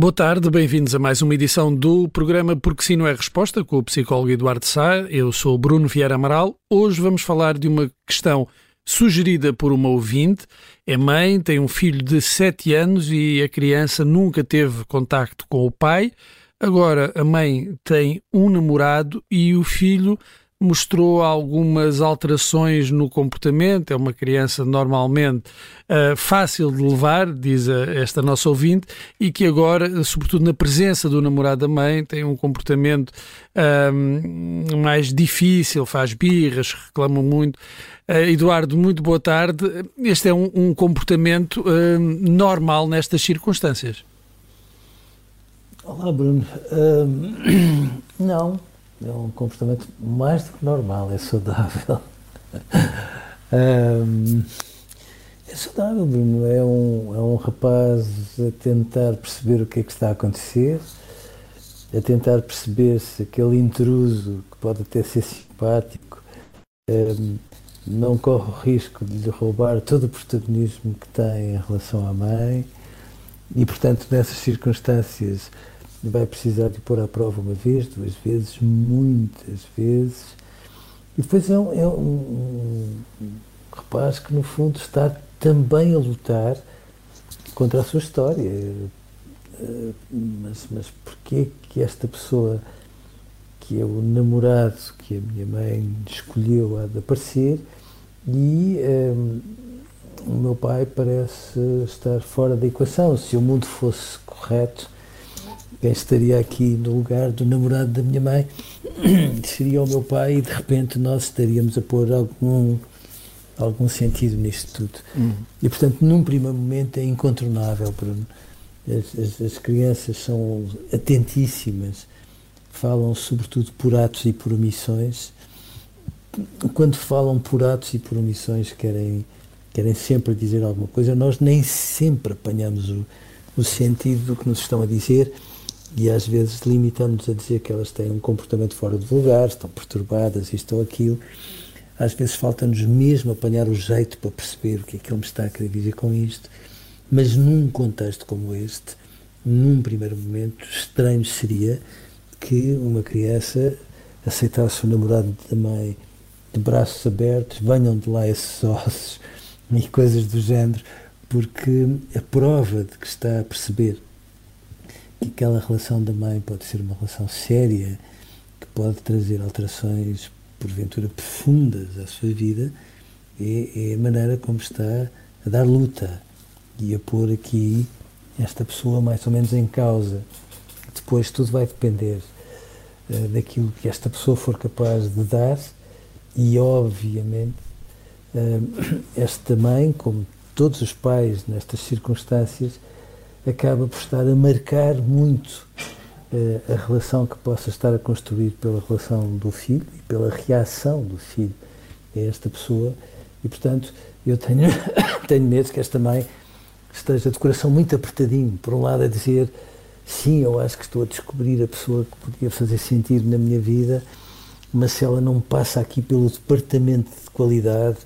Boa tarde, bem-vindos a mais uma edição do programa Porque Sim Não é Resposta, com o psicólogo Eduardo Sá. Eu sou Bruno Vieira Amaral. Hoje vamos falar de uma questão sugerida por uma ouvinte. É mãe, tem um filho de 7 anos e a criança nunca teve contacto com o pai. Agora a mãe tem um namorado e o filho mostrou algumas alterações no comportamento. É uma criança normalmente uh, fácil de levar, diz esta nossa ouvinte, e que agora, sobretudo na presença do namorado da mãe, tem um comportamento uh, mais difícil, faz birras, reclama muito. Uh, Eduardo, muito boa tarde. Este é um, um comportamento normal nestas circunstâncias? Olá, Bruno. não é um comportamento mais do que normal, é saudável. um, é saudável, Bruno. É um, é um rapaz a tentar perceber o que é que está a acontecer, a tentar perceber se aquele intruso, que pode até ser simpático, um, não corre o risco de lhe roubar todo o protagonismo que tem em relação à mãe. E, portanto, nessas circunstâncias, vai precisar de pôr à prova uma vez, duas vezes, muitas vezes. E depois é um, é um, rapaz que, no fundo, está também a lutar contra a sua história. Eh, mas, mas porquê que esta pessoa, que é o namorado que a minha mãe escolheu, há de aparecer e um, eh, o meu pai parece estar fora da equação? Se o mundo fosse correto, quem estaria aqui no lugar do namorado da minha mãe seria o meu pai e de repente nós estaríamos a pôr algum algum sentido nisto tudo. Uhum. E portanto, num primeiro momento é incontornável, Bruno. As, as, as, crianças são atentíssimas, falam sobretudo por atos e por omissões. Quando falam por atos e por omissões, querem, querem sempre dizer alguma coisa. Nós nem sempre apanhamos o, o sentido do que nos estão a dizer e às vezes limitamos a dizer que elas têm um comportamento fora do lugar, estão perturbadas, isto ou aquilo. Às vezes falta-nos mesmo apanhar o jeito para perceber o que é que ele me está a querer dizer com isto, mas num contexto como este, num primeiro momento, estranho seria que uma criança aceitasse o namorado da mãe de braços abertos, venham de lá esses ossos e coisas do género, porque a prova de que está a perceber que aquela relação da mãe pode ser uma relação séria, que pode trazer alterações, porventura, profundas à sua vida, é, é a maneira como está a dar luta e a pôr aqui esta pessoa mais ou menos em causa. Depois tudo vai depender uh, daquilo que esta pessoa for capaz de dar e, obviamente, uh, esta mãe, como todos os pais nestas circunstâncias, acaba por estar a marcar muito uh, a relação que possa estar a construir pela relação do filho e pela reação do filho a esta pessoa. E, portanto, eu tenho, tenho medo que esta mãe esteja de coração muito apertadinho. Por um lado, a dizer: sim, eu acho que estou a descobrir a pessoa que podia fazer sentido na minha vida, mas se ela não passa aqui pelo departamento de qualidade,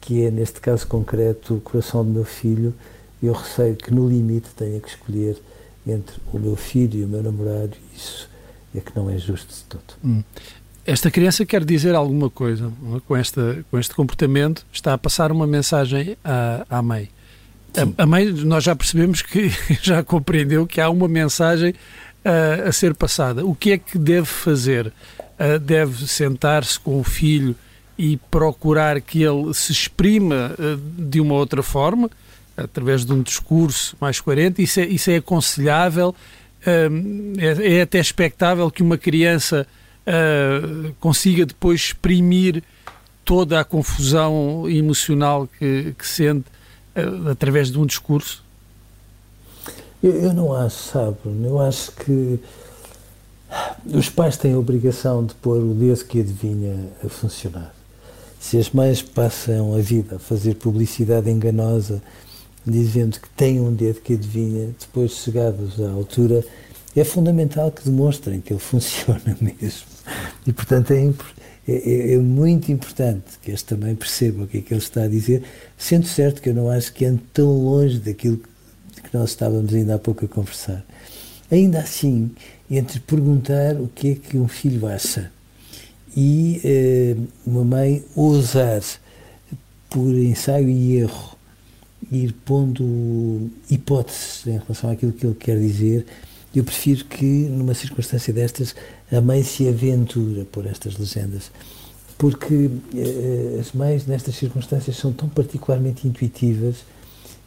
que é, neste caso concreto, o coração do meu filho, eu receio que no limite tenha que escolher entre o meu filho e o meu namorado, isso é que não é justo de todo. Hum. Esta criança quer dizer alguma coisa é? com, esta, com este comportamento, está a passar uma mensagem à, à mãe. A, a, mãe, nós já percebemos que já compreendeu que há uma mensagem uh, a ser passada. O que é que deve fazer? Uh, deve sentar-se com o filho e procurar que ele se exprima uh, de uma outra forma, através de um discurso mais coerente, isso é, isso é aconselhável, uh, é, é, até expectável que uma criança uh, consiga depois exprimir toda a confusão emocional que, que sente através de um discurso? Eu, eu não acho, sabe, eu acho que os pais têm a obrigação de pôr o Deus que adivinha a funcionar. Se as mães passam a vida a fazer publicidade enganosa, dizendo que têm um dedo que adivinha, depois chegados à altura, é fundamental que demonstrem que ele funciona mesmo. E, portanto, é, é, é, muito importante que este também perceba o que é que ele está a dizer, sendo certo que eu não acho que ande tão longe daquilo que nós estávamos ainda há pouco a conversar. Ainda assim, entre perguntar o que é que um filho acha e eh, uma mãe ousar, por ensaio e erro, ir pondo hipóteses em relação àquilo que ele quer dizer, eu prefiro que, numa circunstância destas, a mãe se aventura por estas legendas. Porque eh, as mães, nestas circunstâncias, são tão particularmente intuitivas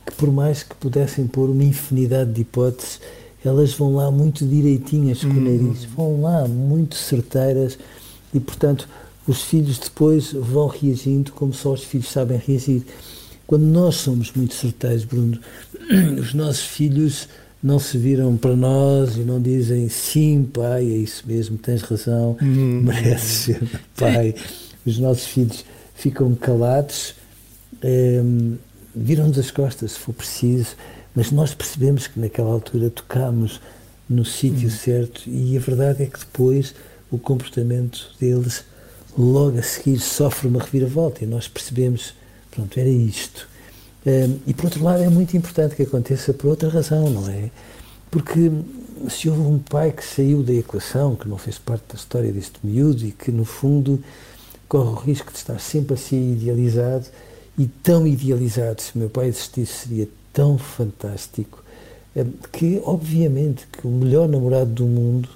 que, por mais que pudessem pôr uma infinidade de hipóteses, elas vão lá muito direitinhas com o uhum. nariz, vão lá muito certeiras e, portanto, os filhos depois vão reagindo como só os filhos sabem reagir. Quando nós somos muito certeiros, Bruno, os nossos filhos não se viram para nós e não dizem sim, pai, é isso mesmo, tens razão, hum. mereces ser pai. Os nossos filhos ficam calados, um, viram-nos as costas se for preciso, mas nós percebemos que naquela altura tocámos no sítio hum. certo e a verdade é que depois o comportamento deles logo a seguir sofre uma reviravolta e nós percebemos, pronto, era isto. Um, e por outro lado é muito importante que aconteça por outra razão, não é? Porque se houve um pai que saiu da equação, que não fez parte da história deste miúdo e que no fundo corre o risco de estar sempre a ser idealizado e tão idealizado, se meu pai existisse seria tão fantástico que, obviamente, que o melhor namorado do mundo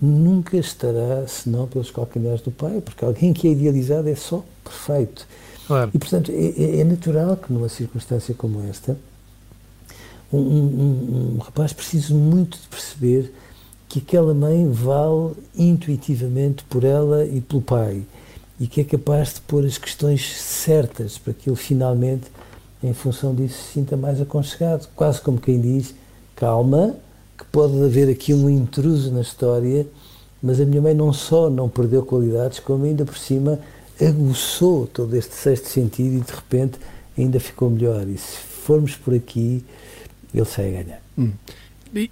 nunca estará senão pelos calcanhares do pai, porque alguém que é idealizado é só perfeito. Claro. E, portanto, é, é, é, natural que numa circunstância como esta, um, um, um rapaz precise muito de perceber que aquela mãe vale intuitivamente por ela e pelo pai e que é capaz de pôr as questões certas para que ele finalmente em função disso, se sinta mais aconchegado. Quase como quem diz: calma, que pode haver aqui um intruso na história, mas a minha mãe não só não perdeu qualidades, como ainda por cima aguçou todo este sexto sentido e de repente ainda ficou melhor. E se formos por aqui, ele sai a ganhar. Hum.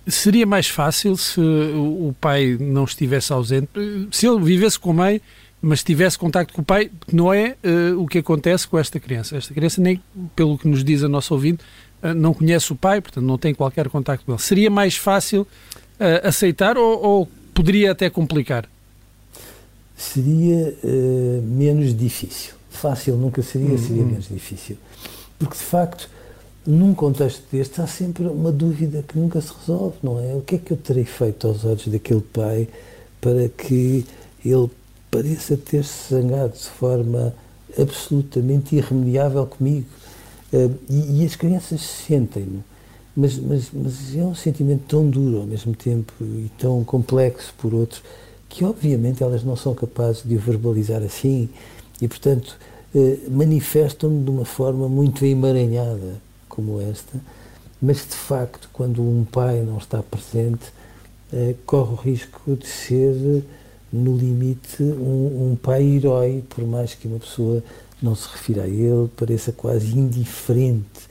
Seria mais fácil se o pai não estivesse ausente, se ele vivesse com a mãe mas tivesse contacto com o pai, que não é uh, o que acontece com esta criança. Esta criança, nem pelo que nos diz a nossa ouvinte, uh, não conhece o pai, portanto não tem qualquer contacto com ele. Seria mais fácil uh, aceitar ou, ou, poderia até complicar? Seria menos difícil. Fácil nunca seria, uhum. seria menos difícil. Porque, de facto, num contexto deste, há sempre uma dúvida que nunca se resolve, não é? O que é que eu terei feito aos olhos daquele pai para que ele pareça ter-se zangado de forma absolutamente irremediável comigo. Uh, e, e, as crianças sentem-no, mas, mas, mas é um sentimento tão duro ao mesmo tempo e tão complexo por outros que, obviamente, elas não são capazes de o verbalizar assim e, portanto, uh, manifestam-no de uma forma muito emaranhada, como esta. Mas, de facto, quando um pai não está presente, uh, corre o risco de ser no limite, um, um pai herói, por mais que uma pessoa não se refira a ele, pareça quase indiferente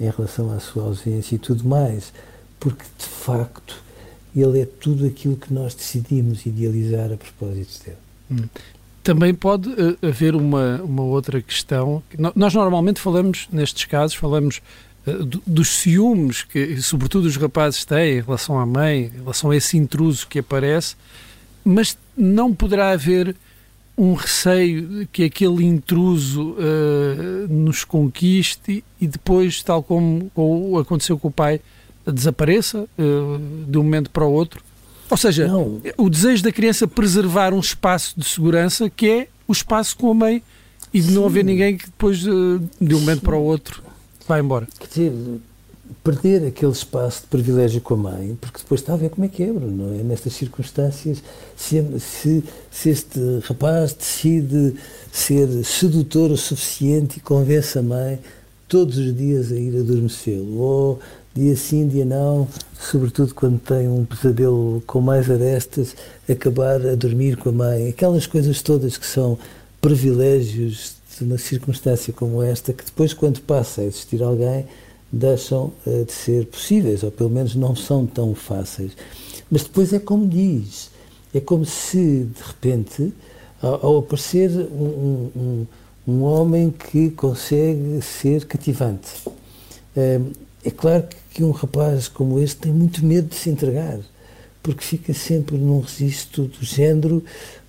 em relação à sua ausência e tudo mais, porque de facto ele é tudo aquilo que nós decidimos idealizar a propósito dele. Hum. Também pode uh, haver uma, uma outra questão. Nós normalmente falamos, nestes casos, falamos do, dos ciúmes que, sobretudo, os rapazes têm em relação à mãe, em relação a esse intruso que aparece, mas não poderá haver um receio que aquele intruso uh, nos conquiste e depois, tal como, aconteceu com o pai, desapareça uh, de um momento para o outro? Ou seja, não. o desejo da criança preservar um espaço de segurança que é o espaço com a mãe e de Sim. não haver ninguém que depois, de, de um momento Sim. para o outro, vai embora. Quer dizer, perder aquele espaço de privilégio com a mãe, porque depois está a ver como é que é, não é? Nestas circunstâncias, se, se, se, este rapaz decide ser sedutor o suficiente e convence a mãe todos os dias a ir adormecê-lo, ou dia sim, dia não, sobretudo quando tem um pesadelo com mais arestas, acabar a dormir com a mãe, aquelas coisas todas que são privilégios de uma circunstância como esta, que depois, quando passa a existir alguém, deixam uh, de ser possíveis, ou pelo menos não são tão fáceis. Mas depois é como diz, é como se, de repente, ao, aparecer um, um, um, homem que consegue ser cativante. É claro que um rapaz como este tem muito medo de se entregar, porque fica sempre num registro do género,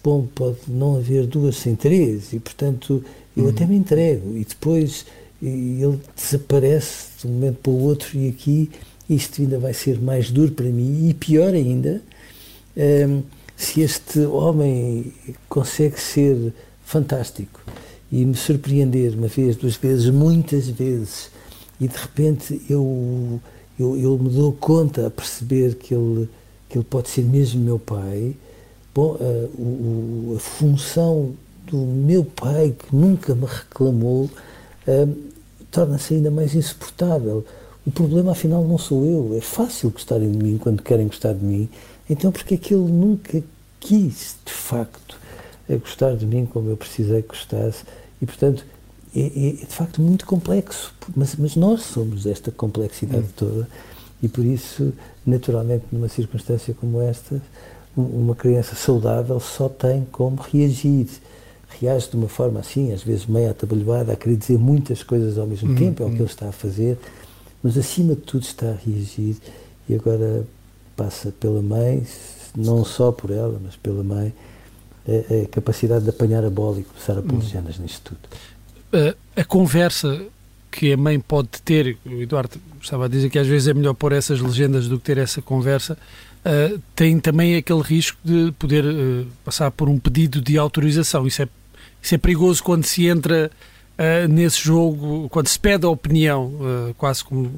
bom, pode não haver duas sem três, e portanto eu uhum. até me entrego, e depois ele desaparece de um momento para o outro e aqui isto ainda vai ser mais duro para mim e pior ainda ehm, se este homem consegue ser fantástico e me surpreender uma vez, duas vezes, muitas vezes e de repente eu, eu, eu me dou conta a perceber que ele, que ele pode ser mesmo meu pai bom, a, o, a função do meu pai que nunca me reclamou torna-se ainda mais insuportável. O problema, afinal, não sou eu. É fácil gostarem de mim quando querem gostar de mim. Então, porque é que ele nunca quis, de facto, gostar de mim como eu precisei que gostasse? E, portanto, é, é, é de facto muito complexo. Mas, mas nós somos esta complexidade hum. toda. E por isso, naturalmente, numa circunstância como esta, uma criança saudável só tem como reagir reage de uma forma assim, às vezes meio atabalhoada, a querer dizer muitas coisas ao mesmo uhum, tempo, é o que uhum. ele está a fazer, mas acima de tudo está a reagir e agora passa pela mãe, não só por ela, mas pela mãe, a, a capacidade de apanhar a bola e começar a pôr uhum. nisto tudo. A conversa que a mãe pode ter, o Eduardo estava a dizer que às vezes é melhor pôr essas legendas do que ter essa conversa, uh, tem também aquele risco de poder uh, passar por um pedido de autorização. Isso é isso é perigoso quando se entra uh, nesse jogo, quando se pede a opinião, quase como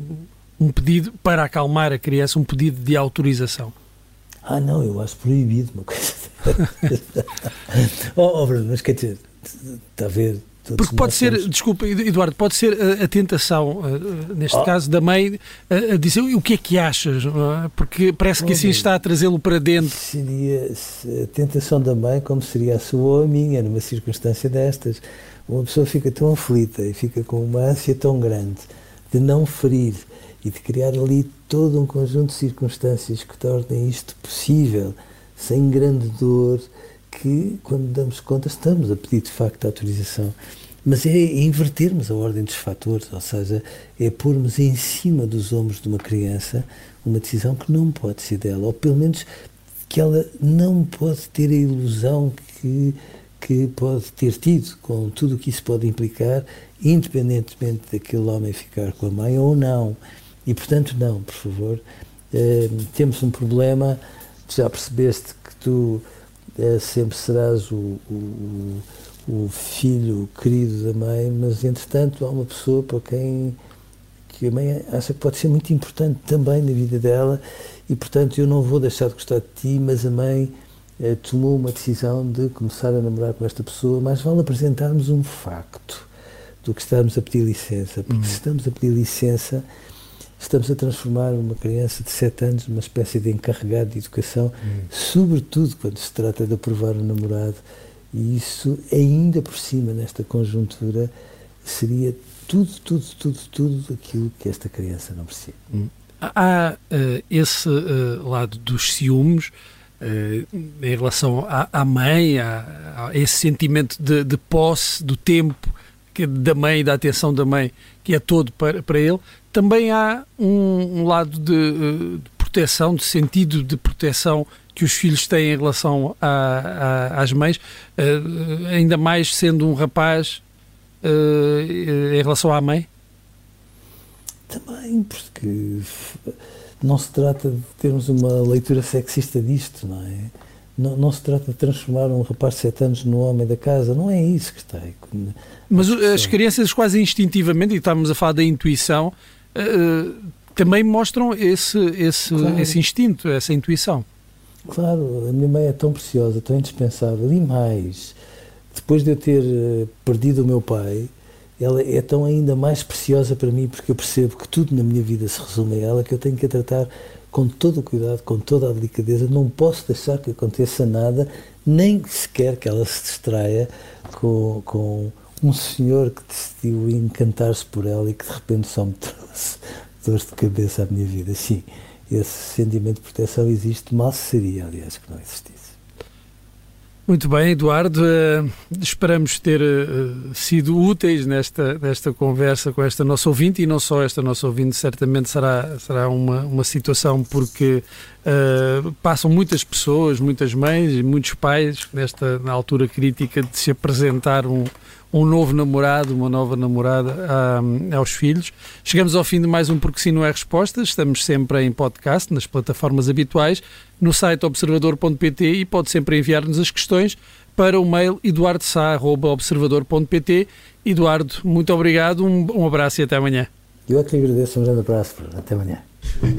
um pedido para acalmar a criança, um pedido de autorização. Ah, não, eu acho proibido uma coisa. oh, oh, Bruno, mas quer dizer, está a ver, porque pode ser, temos... desculpa, Eduardo, pode ser a, a tentação, neste oh. caso da mãe, a, a, dizer o que é que achas, é? porque parece que assim está a trazê-lo para dentro. Seria a tentação da mãe, como seria a sua ou a minha, numa circunstância destas. Uma pessoa fica tão aflita e fica com uma ânsia tão grande de não ferir e de criar ali todo um conjunto de circunstâncias que tornem isto possível, sem grande dor que, quando damos conta, estamos a pedir de facto autorização. Mas é invertermos a ordem dos fatores, ou seja, é pormos em cima dos ombros de uma criança uma decisão que não pode ser dela, ou pelo menos que ela não pode ter a ilusão que, que pode ter tido, com tudo o que isso pode implicar, independentemente daquele homem ficar com a mãe ou não. E, portanto, não, por favor. Uh, temos um problema, já percebeste que tu sempre serás o, o, o, filho querido da mãe, mas entretanto há uma pessoa para quem que a mãe acha que pode ser muito importante também na vida dela e portanto eu não vou deixar de gostar de ti, mas a mãe é, tomou uma decisão de começar a namorar com esta pessoa, mas vale apresentarmos um facto do que estamos a pedir licença, porque hum. se estamos a pedir licença estamos a transformar uma criança de 7 anos numa espécie de encarregado de educação, hum. sobretudo quando se trata de aprovar o namorado. E isso, ainda por cima, nesta conjuntura, seria tudo, tudo, tudo, tudo aquilo que esta criança não precisa. Hum. Há uh, esse uh, lado dos ciúmes uh, em relação à, à mãe, a, a, esse sentimento de, de posse do tempo que, da mãe, da atenção da mãe, que é todo para, para ele, também há um, um lado de, eh, de, proteção, de sentido de proteção que os filhos têm em relação a, a, às mães, uh, ainda mais sendo um rapaz uh, em relação à mãe? Também, porque não se trata de termos uma leitura sexista disto, não é? Não, não, se trata de transformar um rapaz de 7 anos no homem da casa, não é isso que está aí. Mas as crianças quase instintivamente, e estávamos a falar da intuição, uh, também mostram esse, esse, claro. esse instinto, essa intuição. Claro, a minha mãe é tão preciosa, tão indispensável, e mais, depois de eu ter eh, perdido o meu pai, ela é tão ainda mais preciosa para mim porque eu percebo que tudo na minha vida se resume a ela, que eu tenho que a tratar com todo o cuidado, com toda a delicadeza, não posso deixar que aconteça nada, nem sequer que ela se distraia com, com um senhor que decidiu encantar-se por ela e que de repente só me trouxe dores de cabeça à minha vida. Sim, esse sentimento de proteção existe, mal seria, aliás, que não existisse. Muito bem, Eduardo. Uh, esperamos ter uh, sido úteis nesta, nesta conversa com esta nossa ouvinte e não só esta nossa ouvinte, certamente será, será uma, uma situação porque uh, passam muitas pessoas, muitas mães e muitos pais nesta na altura crítica de se apresentar um, um novo namorado, uma nova namorada a, aos filhos. Chegamos ao fim de mais um Porque Sim Não é Resposta. Estamos sempre em podcast, nas plataformas habituais, no site observador.pt e pode sempre enviar-nos as questões para o mail eduardosá.observador.pt. Eduardo, muito obrigado, um, um abraço e até amanhã. Eu é que agradeço, um grande abraço, até amanhã.